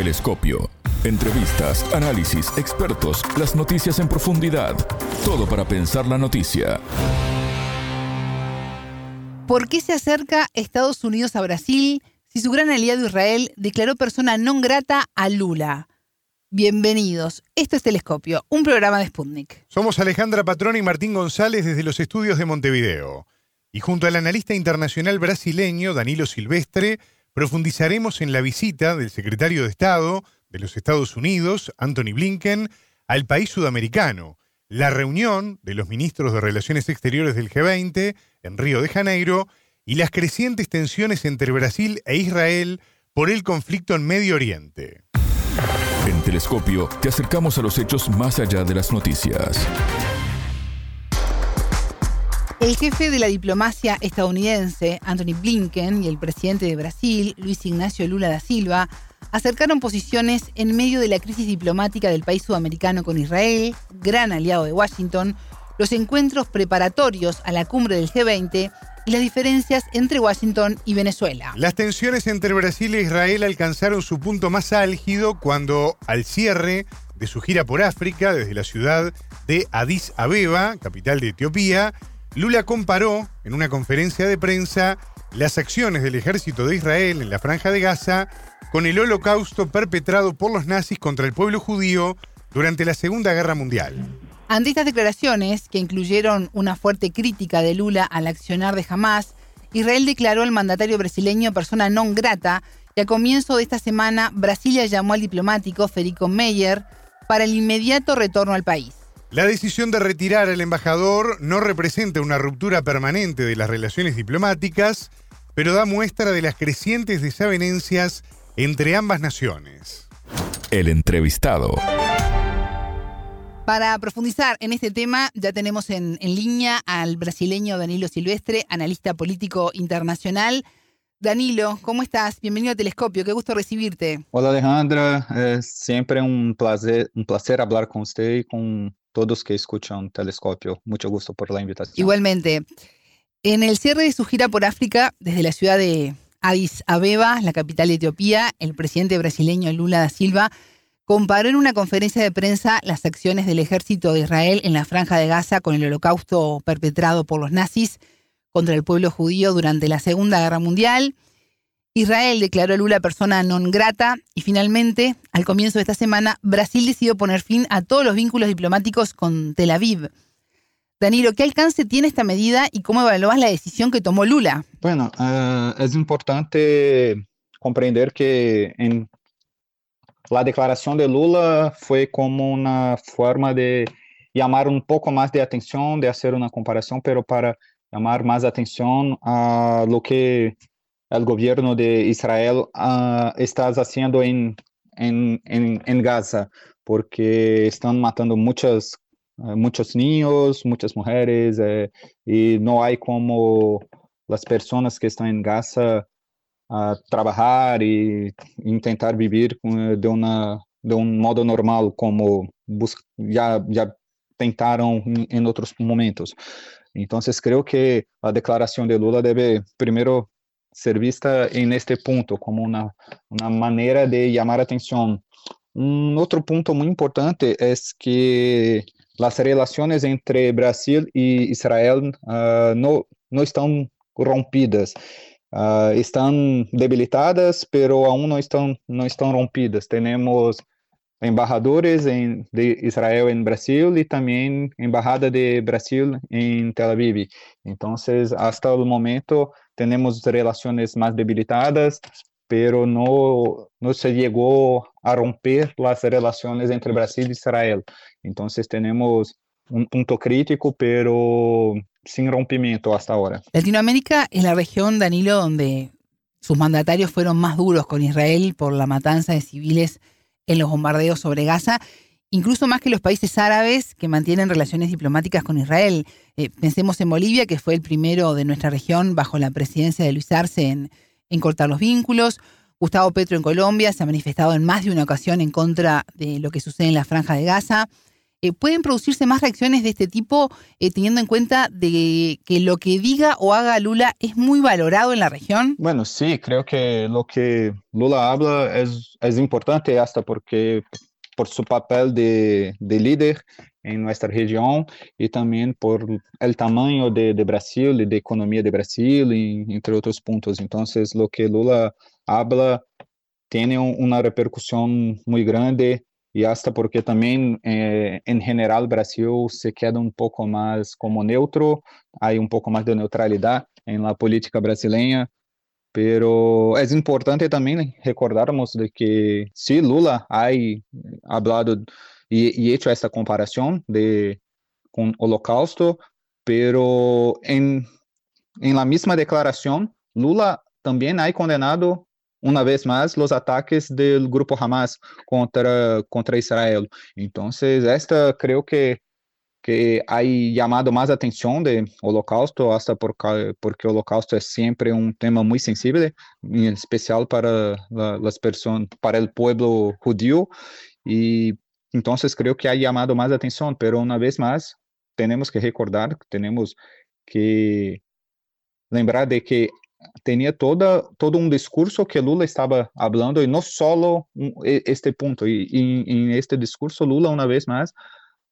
Telescopio. Entrevistas, análisis, expertos, las noticias en profundidad. Todo para pensar la noticia. ¿Por qué se acerca Estados Unidos a Brasil si su gran aliado Israel declaró persona non grata a Lula? Bienvenidos. Esto es Telescopio, un programa de Sputnik. Somos Alejandra Patrón y Martín González desde los estudios de Montevideo. Y junto al analista internacional brasileño Danilo Silvestre, profundizaremos en la visita del secretario de Estado de los Estados Unidos, Anthony Blinken, al país sudamericano, la reunión de los ministros de Relaciones Exteriores del G20 en Río de Janeiro y las crecientes tensiones entre Brasil e Israel por el conflicto en Medio Oriente. En Telescopio te acercamos a los hechos más allá de las noticias. El jefe de la diplomacia estadounidense, Anthony Blinken, y el presidente de Brasil, Luis Ignacio Lula da Silva, acercaron posiciones en medio de la crisis diplomática del país sudamericano con Israel, gran aliado de Washington, los encuentros preparatorios a la cumbre del G20 y las diferencias entre Washington y Venezuela. Las tensiones entre Brasil e Israel alcanzaron su punto más álgido cuando, al cierre de su gira por África desde la ciudad de Addis Abeba, capital de Etiopía, Lula comparó en una conferencia de prensa las acciones del ejército de Israel en la franja de Gaza con el holocausto perpetrado por los nazis contra el pueblo judío durante la Segunda Guerra Mundial. Ante estas declaraciones, que incluyeron una fuerte crítica de Lula al accionar de Hamas, Israel declaró al mandatario brasileño persona non grata y a comienzo de esta semana Brasilia llamó al diplomático Federico Meyer para el inmediato retorno al país. La decisión de retirar al embajador no representa una ruptura permanente de las relaciones diplomáticas, pero da muestra de las crecientes desavenencias entre ambas naciones. El entrevistado. Para profundizar en este tema, ya tenemos en, en, línea al brasileño Danilo Silvestre, analista político internacional. Danilo, ¿cómo estás? Bienvenido a Telescopio, qué gusto recibirte. Hola Alejandra, es siempre un placer, un placer hablar con usted y con todos que escuchan Telescopio. Mucho gusto por la invitación. Igualmente. En el cierre de su gira por África, desde la ciudad de Addis Abeba, la capital de Etiopía, el presidente brasileño Lula da Silva comparó en una conferencia de prensa las acciones del ejército de Israel en la franja de Gaza con el holocausto perpetrado por los nazis contra el pueblo judío durante la Segunda Guerra Mundial. Israel declaró a Lula persona non grata y finalmente, al comienzo de esta semana, Brasil decidió poner fin a todos los vínculos diplomáticos con Tel Aviv. Danilo, ¿qué alcance tiene esta medida y cómo evalúas la decisión que tomó Lula? Bueno, uh, es importante comprender que en la declaración de Lula fue como una forma de llamar un poco más de atención, de hacer una comparación, pero para llamar más atención a lo que el gobierno de Israel uh, está haciendo en, en, en, en, Gaza, porque están matando muchas, uh, muchos niños, muchas mujeres, eh, hay como las personas que están en Gaza uh, trabajar y intentar vivir de, una, de un modo normal como ya, ya tentaron en otros momentos. Entonces creo que la declaración de Lula debe primero ser vista en este punto como una, una manera de llamar atención. Un otro punto muy importante es que las relaciones entre Brasil y Israel uh, no, no están rompidas. Uh, están debilitadas, pero aún no están, no están rompidas. Tenemos embajadores en, de Israel en Brasil y también embajada de Brasil en Tel Aviv. Entonces, hasta el momento tenemos relaciones más debilitadas, pero no, no se llegó a romper las relaciones entre Brasil y Israel. Entonces, tenemos un punto crítico, pero sin rompimiento hasta ahora. Latinoamérica es la región, Danilo, donde sus mandatarios fueron más duros con Israel por la matanza de civiles en los bombardeos sobre Gaza, incluso más que los países árabes que mantienen relaciones diplomáticas con Israel. Eh, pensemos en Bolivia, que fue el primero de nuestra región bajo la presidencia de Luis Arce en, en cortar los vínculos. Gustavo Petro en Colombia se ha manifestado en más de una ocasión en contra de lo que sucede en la franja de Gaza. Eh, ¿Pueden producirse más reacciones de este tipo eh, teniendo en cuenta de que lo que diga o haga Lula es muy valorado en la región? Bueno, sí, creo que lo que Lula habla es, es importante hasta porque por su papel de, de líder en nuestra región y también por el tamaño de, de Brasil y de economía de Brasil, y, entre otros puntos. Entonces, lo que Lula habla tiene una repercusión muy grande y hasta porque también eh, en general Brasil se queda un poco más como neutro, hay un poco más de neutralidad en la política brasileña, pero es importante también recordarnos de que sí, Lula ha hablado y hecho esta comparación de, con Holocausto, pero en, en la misma declaración, Lula también ha condenado uma vez mais os ataques do grupo Hamas contra contra Israel. Então, esta creio que que ha chamado mais atenção de Holocausto, hasta porque, porque o Holocausto é sempre um tema muito sensível, em especial para as pessoas, para o povo judío, e então creio que ha chamado mais atenção, mas uma vez mais temos que recordar, temos que lembrar de que tinha toda todo um discurso que Lula estava falando e não só este ponto e em este discurso Lula uma vez mais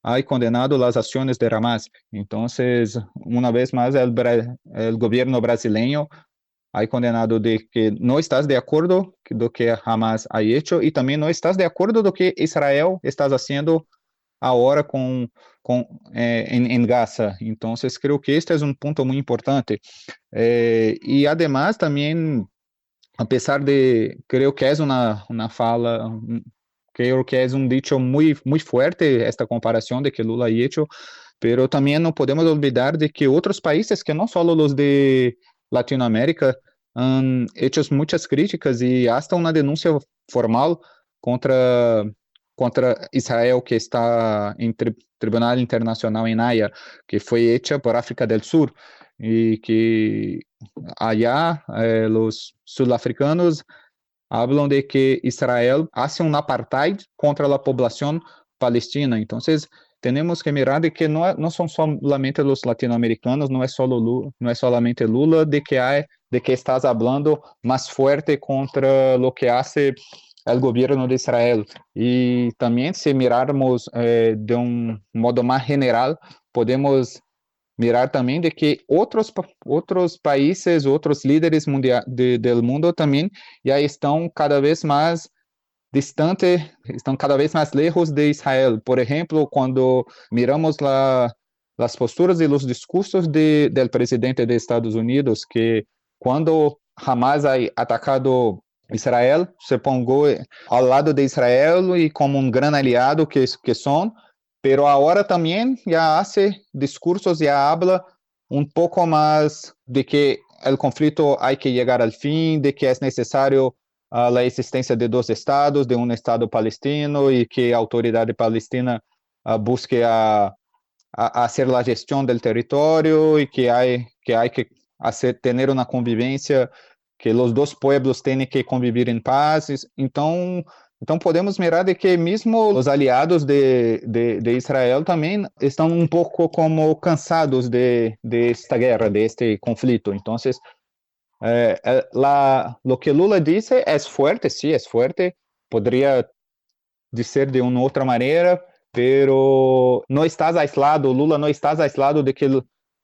ha condenado as ações de Hamas. Então uma vez mais o governo brasileiro ha condenado de que não estás de acordo do que Hamas ha hecho e também não estás de acordo do que Israel está fazendo agora com com, eh, Gaza. Entonces, creo que este es un punto muy importante. Eh, y además, también, a pesar de, creo que es una, una fala, creo que es un dicho muy, muy fuerte esta comparación de que Lula ha hecho, pero también no podemos olvidar de que otros países, que no solo los de Latinoamérica, han hecho muchas críticas y hasta una denuncia formal contra contra Israel que está em tri Tribunal Internacional em Haia, que foi hecha por África do Sul e que allá eh, os sul-africanos falam de que Israel hace um apartheid contra a população palestina. Então, temos que mirar de que não, não são somente os latino-americanos, não é só Lula, não é Lula de que há de que estás hablando mais forte contra o que hace o governo de Israel. E também, se mirarmos eh, de um modo mais general, podemos mirar também de que outros outros países, outros líderes mundial de, do mundo também já estão cada vez mais distante, estão cada vez mais lejos de Israel. Por exemplo, quando miramos lá as posturas e os discursos de, do presidente dos Estados Unidos, que quando Hamas ha atacado Israel se pongou ao lado de Israel e como um grande aliado que, que são, pero agora também já hace discursos, já habla um pouco mais de que o conflito há que chegar ao fim, de que é necessário uh, a existência de dois estados, de um estado palestino e que a autoridade palestina uh, busque a, a, a a gestão do território e que há que há que ter uma convivência que os dois pueblos têm que conviver em paz. Então, então podemos mirar de que mesmo os aliados de, de, de Israel também estão um pouco como cansados de, de esta guerra, de este conflito. Então, eh, la, lo que Lula disse é forte, sim, é forte. Poderia dizer de uma outra maneira, pero não estás aislado, Lula não estás aislado de que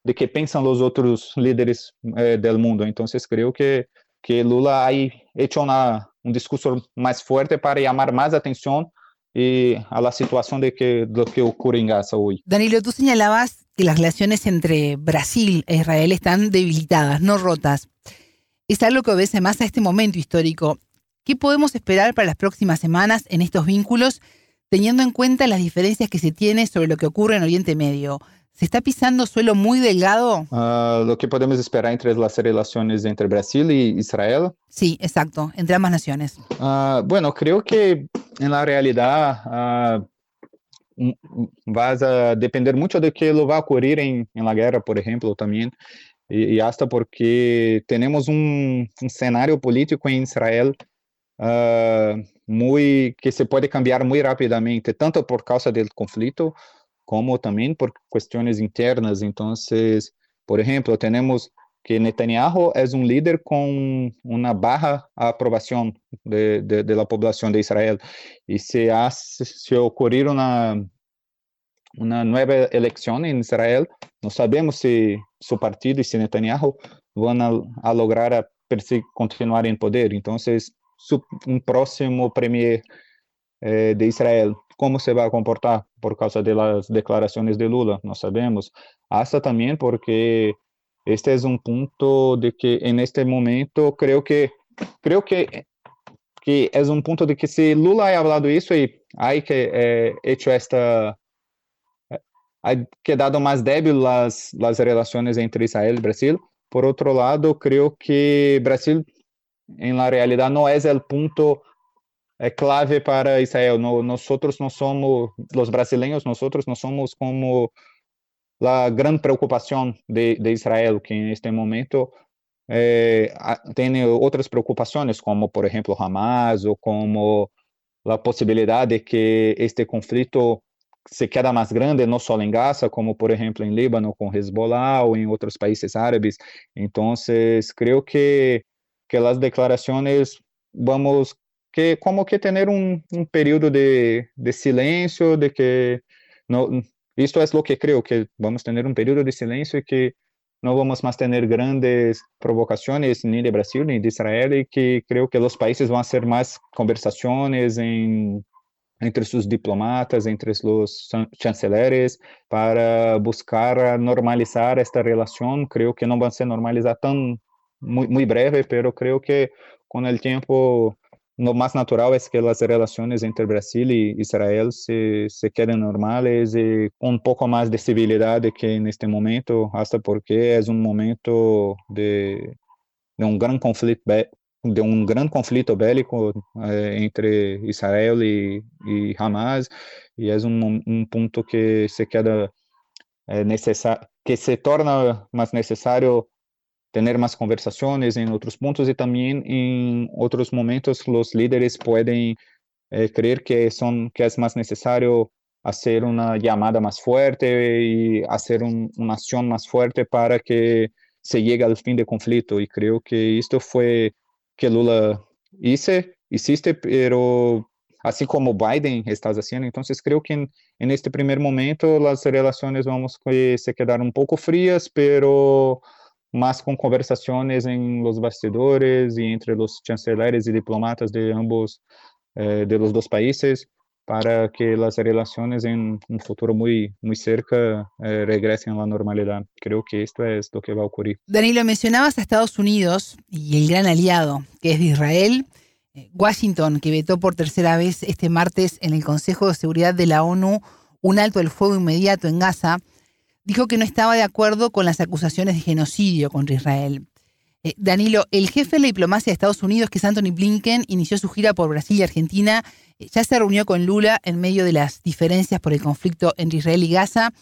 de que pensam os outros líderes eh, do mundo. Então, creio que que Lula ha hecho un discurso más fuerte para llamar más atención a la situación de que, lo que ocurre en Gaza hoy. Danilo, tú señalabas que las relaciones entre Brasil e Israel están debilitadas, no rotas. Es algo que obedece más a este momento histórico. ¿Qué podemos esperar para las próximas semanas en estos vínculos, teniendo en cuenta las diferencias que se tiene sobre lo que ocurre en Oriente Medio? ¿Se está pisando suelo muy delgado? Uh, lo que podemos esperar entre las relaciones entre Brasil y Israel. Sí, exacto, entre ambas naciones. Uh, bueno, creo que en la realidad uh, vas a depender mucho de que lo va a ocurrir en, en la guerra, por ejemplo, también. Y, y hasta porque tenemos un, un escenario político en Israel muy, que se puede cambiar muy rápidamente, tanto por causa del conflicto como también por cuestiones internas. Entonces, por ejemplo, tenemos que Netanyahu es un líder con una baja aprobación de, de, de de Israel. Y se, hace, se ocurrir una, una nueva elección en Israel, no sabemos si su partido y si Netanyahu van a, a lograr a continuar en poder. Su, un próximo premier eh, de Israel, ¿cómo se va a comportar por causa de las declaraciones de Lula? No sabemos. Hasta también porque este es un punto de que en este momento creo que creo que que es un punto de que si Lula ha hablado eso y hay que eh, hecho esta ha quedado más débil las, las relaciones entre Israel y Brasil. Por otro lado, creo que Brasil en la realidad no es el punto é clave para Israel. No, nosotros no somos, los brasileños, nosotros no somos como la gran preocupación de, de Israel, que en este momento eh, tiene otras preocupaciones, como por ejemplo Hamas o como la posibilidad de que este conflicto se queda más grande, no solo en Gaza, como por ejemplo en Líbano con Hezbollah o en otros países árabes. Entonces, creo que, que las declaraciones vamos que como que tener un, un período de, de silencio, de que no, Esto es lo que creo, que vamos a tener un periodo de silencio y que no vamos a tener grandes provocaciones ni de Brasil ni de Israel y que creo que los países van a hacer más conversaciones en, entre sus diplomatas, entre los chanceleres, para buscar normalizar esta relación. Creo que no va a ser normalizada tan muy, muy breve, pero creo que con el tiempo lo más natural es que las relaciones entre Brasil y Israel se, se queden normales y un poco más de civilidad que en este momento, hasta porque es un momento de, de un gran conflicto de un gran conflicto bélico eh, entre Israel y, y, Hamas y es un, un punto que se queda necesario, que se torna más necesario tener más conversaciones en otros puntos y también en otros momentos los líderes pueden eh, creer que, son, que es más necesario hacer una llamada más fuerte y hacer un, una acción más fuerte para que se llegue al fin del conflicto. Y creo que esto fue que Lula hice, hiciste, pero así como Biden está haciendo. Entonces creo que en, en este primer momento las relaciones vamos a se quedar un poco frías, pero mas com conversações em los bastidores e entre os chanceleres e diplomatas de ambos eh, de los dos países para que as relações em um futuro muito muito cerca eh, regresen a la normalidad. Creo que esto es lo que va a ocurrir. Danilo, mencionabas a Estados Unidos y el gran aliado que es de Israel. Eh, Washington, que vetó por tercera vez este martes en el Consejo de Seguridad de la ONU un alto el fuego inmediato en Gaza, dijo que no estaba de acuerdo con las acusaciones de genocidio contra Israel. Eh, Danilo, el jefe de la diplomacia de Estados Unidos, que es Anthony Blinken, inició su gira por Brasil y Argentina. Eh, ya se reunió con Lula en medio de las diferencias por el conflicto entre Israel y Gaza.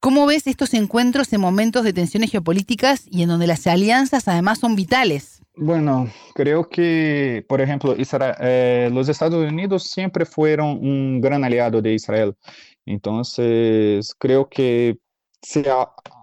¿Cómo ves estos encuentros en momentos de tensiones geopolíticas y en donde las alianzas además son vitales? Bueno, creo que, por ejemplo, eh, los Estados Unidos siempre fueron un gran aliado de Israel. Entonces, creo que se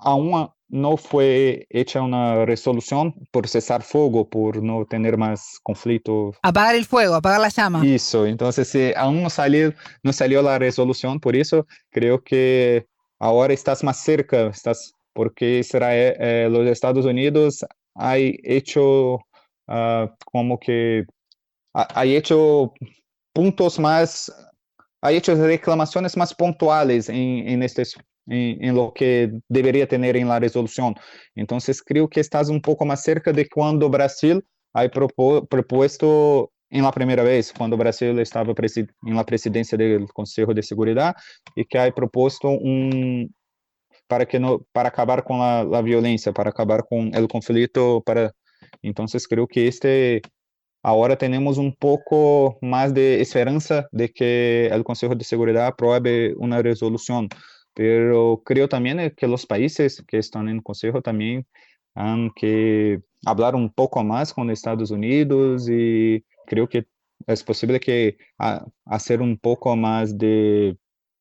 aún no fue hecha una resolución por cesar fuego, por no tener más conflicto. Apagar el fuego, apagar la llama. Eso, entonces si aún no salió, no salió la resolución, por eso creo que ahora estás más cerca, estás, porque Israel, eh, los Estados Unidos ha hecho uh, como que ha, ha hecho puntos más, ha hecho reclamaciones más puntuales en, en estos en, en, lo que debería tener en la resolución. Entonces creo que estás un poco más cerca de cuando Brasil ha propuesto en la primera vez, cuando Brasil estaba en la presidencia del Consejo de Seguridad y que ha propuesto un para que no para acabar con la, la violencia, para acabar con el conflicto, para entonces creo que este ahora tenemos un poco más de esperanza de que el Consejo de Seguridad apruebe una resolución pero creo también eh, que los países que están en el Consejo también han que hablar un poco más con Estados Unidos y creo que es posible que a, hacer un poco más de,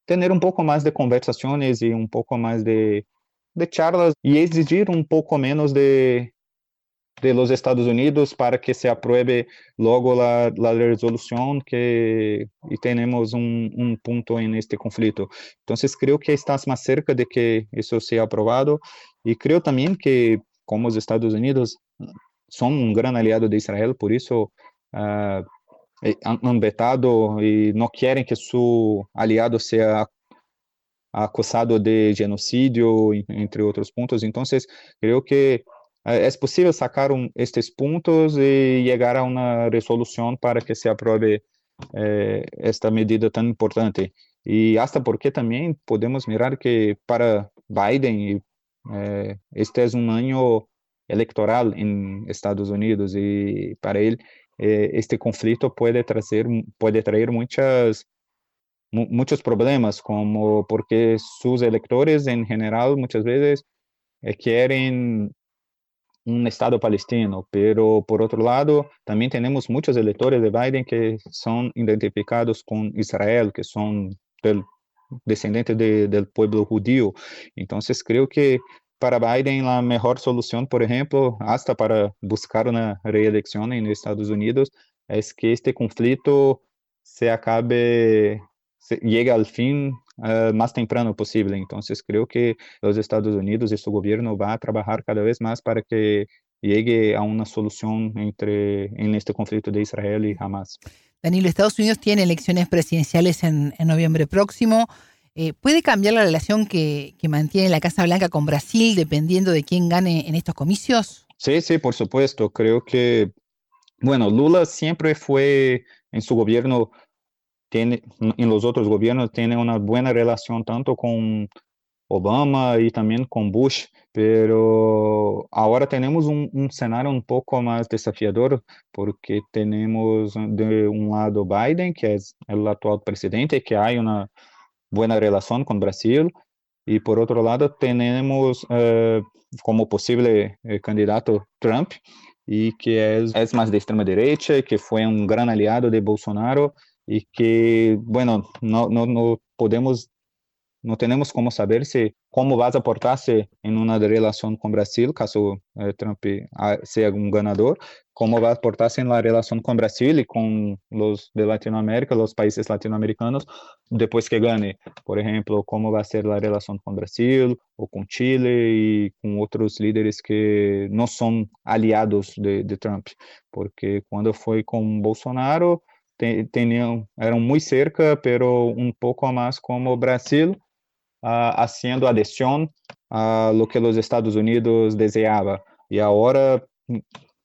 tener un poco más de conversaciones y un poco más de, de charlas y exigir un poco menos de, de los Estados Unidos para que se apruebe luego la, la resolución que y tenemos un, un, punto en este conflicto. Entonces creo que estás más cerca de que eso sea aprobado y creo también que como los Estados Unidos son un gran aliado de Israel, por eso uh, y no quieren que su aliado sea acusado de genocidio, entre otros puntos. Entonces, creo que é, é possível sacar um, estes pontos e chegar a uma resolução para que se aprove eh, esta medida tão importante. E até porque também podemos mirar que para Biden eh, este é um ano eleitoral em Estados Unidos e para ele eh, este conflito pode trazer pode trazer muitas muitos problemas como porque seus eleitores em geral muitas vezes querem um Estado palestino, pero por outro lado, também temos muitos eleitores de Biden que são identificados com Israel, que são del, descendentes de, del pueblo judío. Então, creio que para Biden a melhor solução, por exemplo, hasta para buscar uma reeleição nos Estados Unidos, é que este conflito se acabe, se, llegue ao fim uh, más temprano posible. Entonces creo que los Estados Unidos y su gobierno va a trabajar cada vez más para que llegue a una solución entre, en este conflicto de Israel y Hamas. Danilo, Estados Unidos tiene elecciones presidenciales en, en noviembre próximo. Eh, ¿Puede cambiar la relación que, que, mantiene la Casa Blanca con Brasil dependiendo de quién gane en estos comicios? Sí, sí, por supuesto. Creo que, bueno, Lula siempre fue en su gobierno tiene, en los otros gobiernos tiene una buena relación tanto con Obama y también con Bush, pero ahora tenemos un, un, cenario un poco desafiador porque tenemos de un lado Biden, que es el actual presidente, que hay una buena relación con Brasil, y por otro lado tenemos eh, como posible eh, candidato Trump, y que es, más de extrema derecha, que fue un gran aliado de Bolsonaro, y que, bueno, no, no, no podemos, no tenemos como saber si, cómo vas a portarse en una relación con Brasil, caso eh, Trump sea un ganador, cómo va a portarse en la relación con Brasil y con los de Latinoamérica, los países latinoamericanos, después que gane. Por ejemplo, cómo va a ser relación con Brasil o con Chile y con otros líderes que no son aliados de, de Trump. Porque cuando fue con Bolsonaro, tenían, eran muy cerca, pero un poco más como Brasil, uh, haciendo adhesión a lo que los Estados Unidos deseaba. Y ahora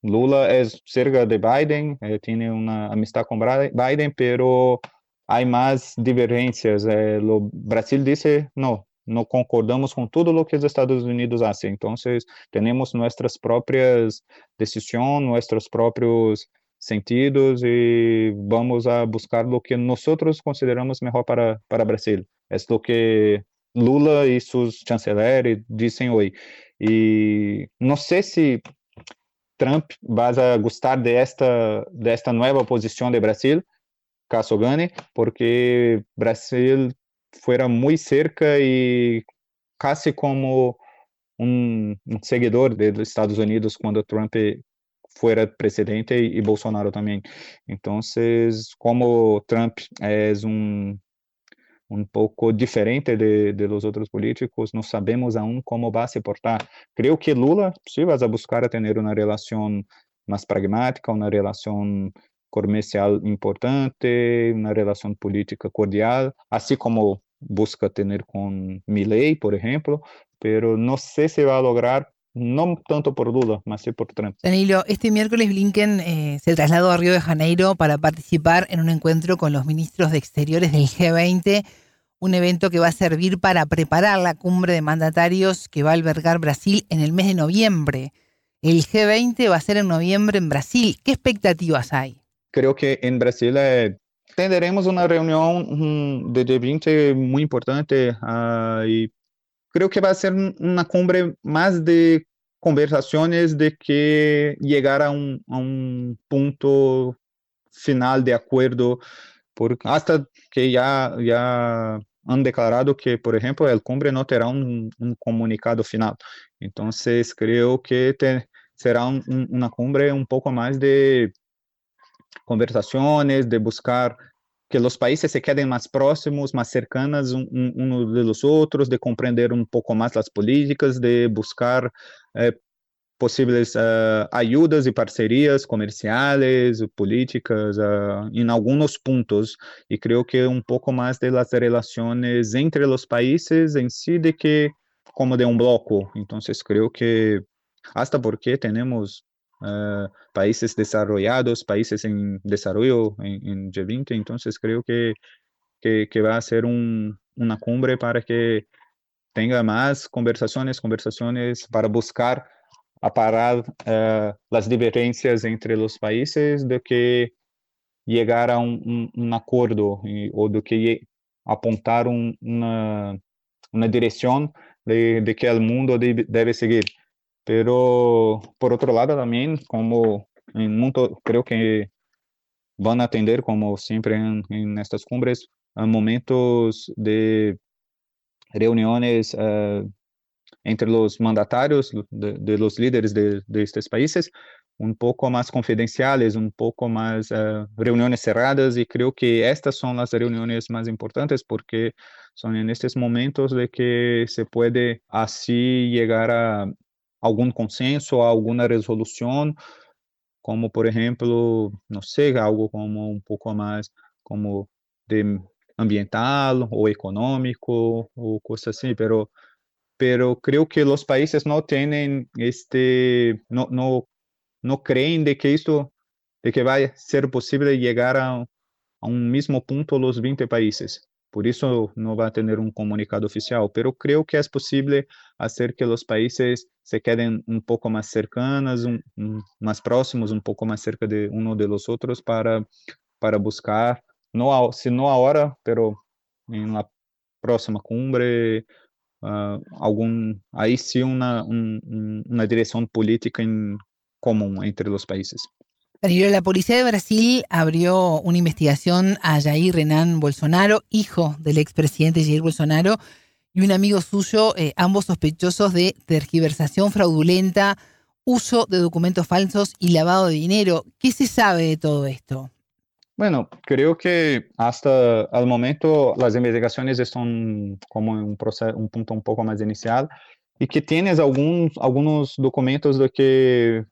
Lula es cerca de Biden, eh, tiene una amistad con Biden, pero hay más divergencias. Eh, lo, Brasil dice, no, no concordamos con todo lo que los Estados Unidos hacen. Entonces, tenemos nuestras propias decisiones, nuestros propios sentidos e vamos a buscar o que nós consideramos melhor para, para Brasil. É o que Lula e seus chanceleres dizem hoje. E não sei se Trump vai gostar desta desta nova posição de Brasil, caso ganhe, porque Brasil fora muito cerca e quase como um, um seguidor dos Estados Unidos quando Trump fuera presidente y, Bolsonaro también. Entonces, como Trump es un, un poco diferente de, de, los otros políticos, no sabemos aún cómo va a se portar. Creo que Lula sí va a buscar a tener una relación más pragmática, una relación comercial importante, una relación política cordial, así como busca tener con Milley, por ejemplo, pero no sé si va a lograr no tanto por duda, más sí por Trump. Danilo, este miércoles Blinken eh, se trasladó a Río de Janeiro para participar en un encuentro con los ministros de Exteriores del G20, un evento que va a servir para preparar la cumbre de mandatarios que va a albergar Brasil en el mes de noviembre. El G20 va a ser en noviembre en Brasil. ¿Qué expectativas hay? Creo que en Brasil eh, tendremos una reunión de G20 muy importante uh, y creo que va a ser una cumbre más de conversaciones de que llegar a un, punto final de acuerdo, por, hasta que ya, ya han declarado que, por ejemplo, el cumbre no terá un, un comunicado final. Entonces, creo que será un, una cumbre un poco más de conversaciones, de buscar que os países se quedem mais próximos, mais cercanos um, um, dos outros, de compreender um pouco mais as políticas, de buscar eh, possíveis uh, ajudas e parcerias comerciais, políticas, uh, em alguns pontos. E creio que um pouco mais das relações entre os países em si, de que como de um bloco. Então, creio que, hasta porque temos uh, países desarrollados, países en desarrollo en, en G20. Entonces creo que, que, que va a ser un, una cumbre para que tenga más conversaciones, conversaciones para buscar aparar uh, las diferencias entre los países de que llegar a un, un, un acuerdo y, o de que apontar un, una, una dirección de, de que el mundo debe, debe seguir. Pero, por outro lado, também, como em muito, creio que vão atender, como sempre em, em nestas cumbres, momentos de reuniões uh, entre os mandatários de, de los líderes de, de estes países, um pouco mais confidenciais, um pouco mais uh, reuniões cerradas, e creio que estas são as reuniões mais importantes, porque são nestes momentos de que se pode assim chegar a algum consenso, alguma resolução, como por exemplo, não sei, algo como um pouco mais como de ambiental ou econômico ou coisa assim, pero pero creo que os países não têm este não não não creem de que isto de que vai ser possível chegar a, a um mesmo ponto os 20 países. Por isso não vai ter um comunicado oficial, pero creio que é possível fazer que os países se quedem um pouco mais cercanos, um, um, mais próximos, um pouco mais cerca de um de los outros para para buscar, se não agora, pero em la próxima cumbre, uh, algum aí sim uma um, uma direção política em comum entre os países. La policía de Brasil abrió una investigación a Jair Renan Bolsonaro, hijo del expresidente Jair Bolsonaro, y un amigo suyo, eh, ambos sospechosos de tergiversación fraudulenta, uso de documentos falsos y lavado de dinero. ¿Qué se sabe de todo esto? Bueno, creo que hasta el momento las investigaciones están como un, proceso, un punto un poco más inicial y que tienes algunos, algunos documentos de que,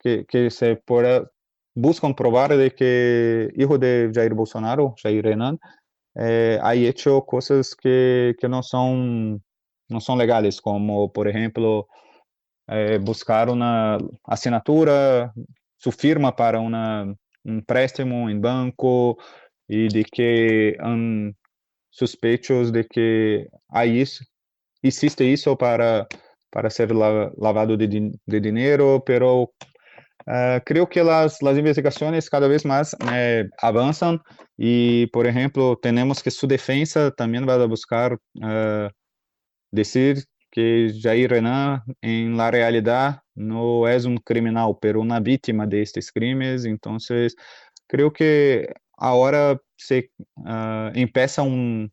que, que se pueda, buscan probar de que hijo de Jair Bolsonaro, Jair Renan, eh, ha hecho cosas que, que no, son, no son legales, como por ejemplo eh, buscar una assinatura, su firma para una, un préstamo en banco y de que han sospechos de que hay eso, existe eso para, para ser lavado de, de dinero, pero Uh, creio que as, as investigações cada vez mais eh, avançam e, por exemplo, temos que sua defesa também vai buscar uh, que Jair Renan, em la realidade, não é um criminal, pero uma vítima destes crimes. Então, creio que agora se uh, empieza um,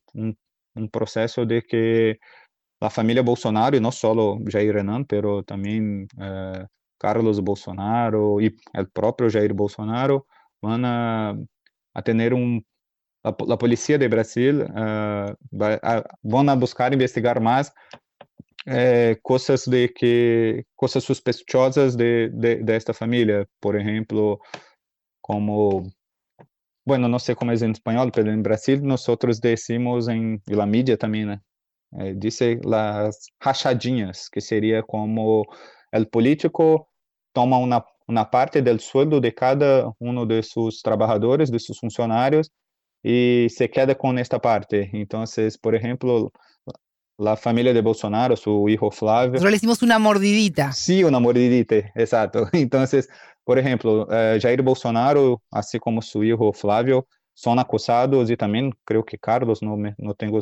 processo de que a família Bolsonaro, e não só Jair Renan, pero também Carlos Bolsonaro e o próprio Jair Bolsonaro vão a, a ter um a, a polícia de Brasil uh, vão a buscar investigar mais eh, coisas de que coisas sospechosas de, de desta família, por exemplo, como bueno, não sei como é em espanhol, mas em Brasil nós decimos em e a mídia também, né? Eh, dice las rachadinhas, que seria como el político toma una, una parte del sueldo de cada uno de sus trabajadores, de sus funcionarios, y se queda con esta parte. Entonces, por ejemplo, la familia de Bolsonaro, su hijo Flávio. Nosotros le hicimos una mordidita. Sí, una mordidita, exacto. Entonces, por ejemplo, eh, Jair Bolsonaro, así como su hijo Flávio, são acusados, e também creio que Carlos, não, não tenho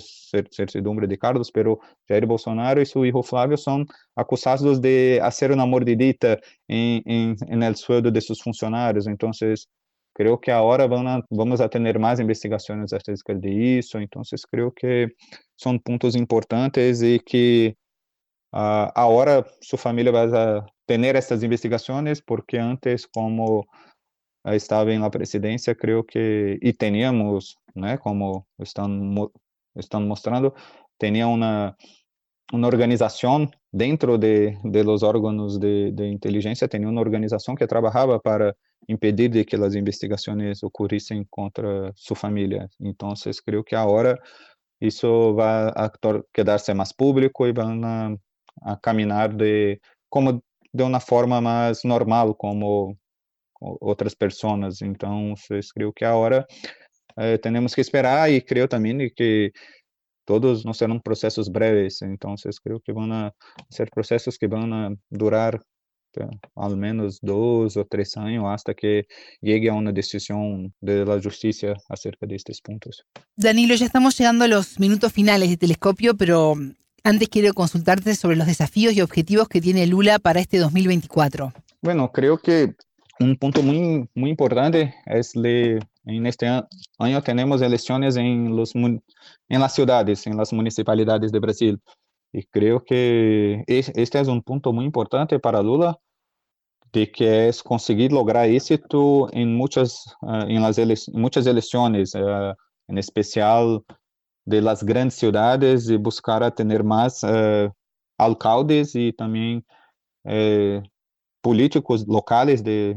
certidumbre de Carlos, pero Jair Bolsonaro e seu filho Flávio são acusados de fazer uma mordidita em, em, em el sueldo de seus funcionários. Então, creo que ahora van a, vamos a tener más investigaciones acerca de eso, entonces creo que son puntos importantes y que uh, ahora su familia va a tener estas investigaciones porque antes como estava em la presidencia, creo que, e teníamos, né, como estão, estão mostrando, tinha uma, uma organização dentro de, de los órgãos de, de inteligência, tinha uma organização que trabalhava para impedir de que as investigações ocorrissem contra sua família. Então, creio que agora isso vai quedar-se mais público e vão a, a caminhar de como de uma forma mais normal, como outras pessoas. Então, creio que agora eh, temos que esperar e creio também que todos não serão processos breves. Então, creio que vão ser processos que vão durar ao menos dois ou três anos hasta que llegue a uma decisão da justiça acerca destes pontos. Danilo, já estamos chegando a los minutos finales de Telescopio, pero antes quiero consultarte sobre los desafíos y objetivos que tiene Lula para este 2024. Bueno, creo que un punto muy, muy importante es que en este año tenemos elecciones en, los, en las ciudades, en las municipalidades de Brasil. Y creo que este es un punto muy importante para Lula, de que es conseguir lograr éxito en muchas, uh, en las ele muchas elecciones, uh, en especial de las grandes ciudades, y buscar a tener más uh, alcaldes y también eh, políticos locais de,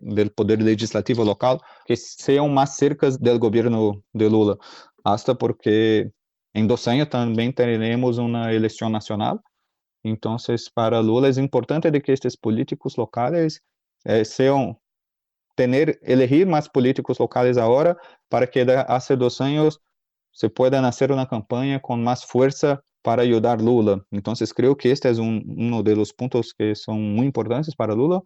do poder legislativo local que sejam mais cercas do governo de Lula, hasta porque em dois anos também teremos uma eleição nacional. Então, para Lula é importante de que estes políticos locais eh, sejam ter elegir mais políticos locais agora para que há dois anos se pueda fazer uma campanha com mais força para ajudar Lula. Então, creio que este é um, um dos pontos que são muito importantes para Lula.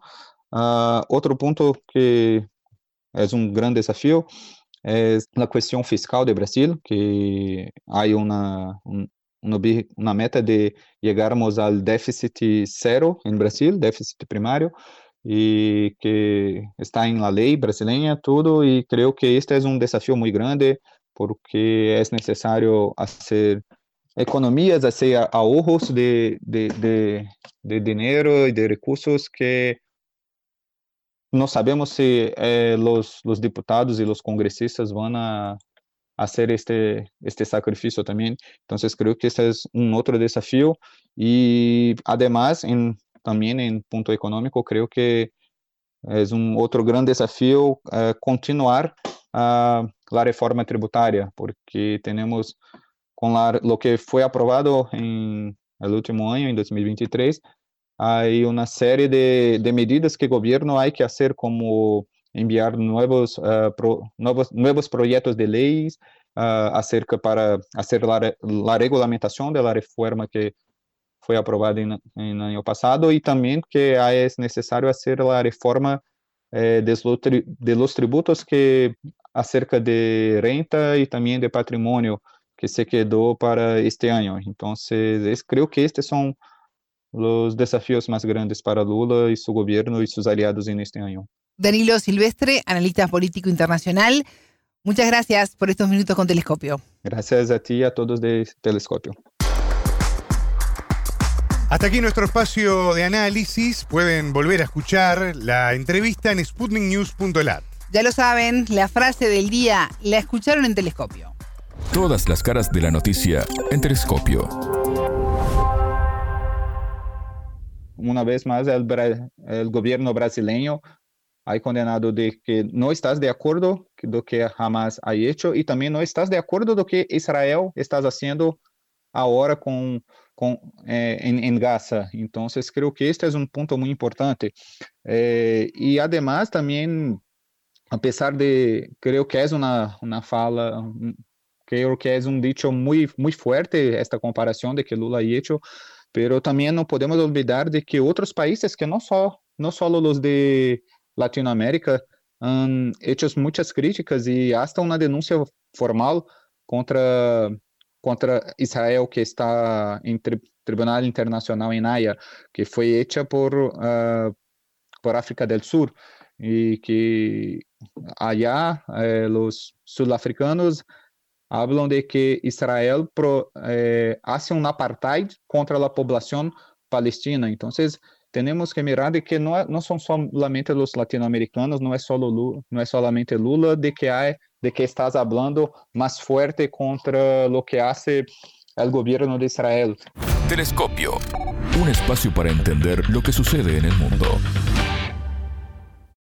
Uh, outro ponto que é um grande desafio é a questão fiscal do Brasil, que há uma, uma meta de chegarmos ao déficit zero em Brasil, déficit primário, e que está em la lei brasileira, tudo, e creio que este é um desafio muito grande, porque é necessário fazer economias, hacer ahorros de, de, de, de dinero y de recursos que no sabemos si eh, los, los diputados y los congresistas van a hacer este, este sacrificio también. Entonces creo que este es un otro desafío y además en, también en punto económico creo que es un otro gran desafío uh, continuar uh, la reforma tributaria porque com o que foi aprovado em último ano, em 2023, há uma série de, de medidas que o governo há que fazer, como enviar novos, uh, pro, de leis uh, acerca para fazer a regulamentação da reforma que foi aprovada em, ano passado e também que é necessário fazer a reforma eh, de los tributos que acerca de renta e também de patrimônio que se quedó para este año. Entonces, creo que estos son los desafíos más grandes para Lula y su gobierno y sus aliados en este año. Danilo Silvestre, analista político internacional, muchas gracias por estos minutos con Telescopio. Gracias a ti y a todos de Telescopio. Hasta aquí nuestro espacio de análisis. Pueden volver a escuchar la entrevista en sputniknews.lat. Ya lo saben, la frase del día la escucharon en Telescopio. Todas las caras de la noticia en Telescopio. Una vez más, el, el gobierno brasileño ha condenado de que no estás de acuerdo con lo que Hamas ha hecho y también no estás de acuerdo con lo que Israel está haciendo ahora con, con, eh, Gaza. Entonces, creo que este es un punto muy importante. Eh, y además, también, a pesar de, creo que es una, una fala, creo que es un dicho muy, muy fuerte esta comparación de que Lula y hecho, pero también no podemos olvidar de que otros países que no, so, no solo los de Latinoamérica han hecho muchas críticas y hasta una denuncia formal contra, contra Israel que está en tri Tribunal Internacional en Haya, que fue hecha por, uh, por África del Sur y que allá eh, los sudafricanos hablan de que Israel pro, eh, hace un apartheid contra la población palestina. Entonces, tenemos que mirar de que no, no son solamente los latinoamericanos, no es, solo Lula, no es solamente Lula, de que, hay, de que estás hablando más fuerte contra lo que hace el gobierno de Israel. Telescopio, un espacio para entender lo que sucede el mundo.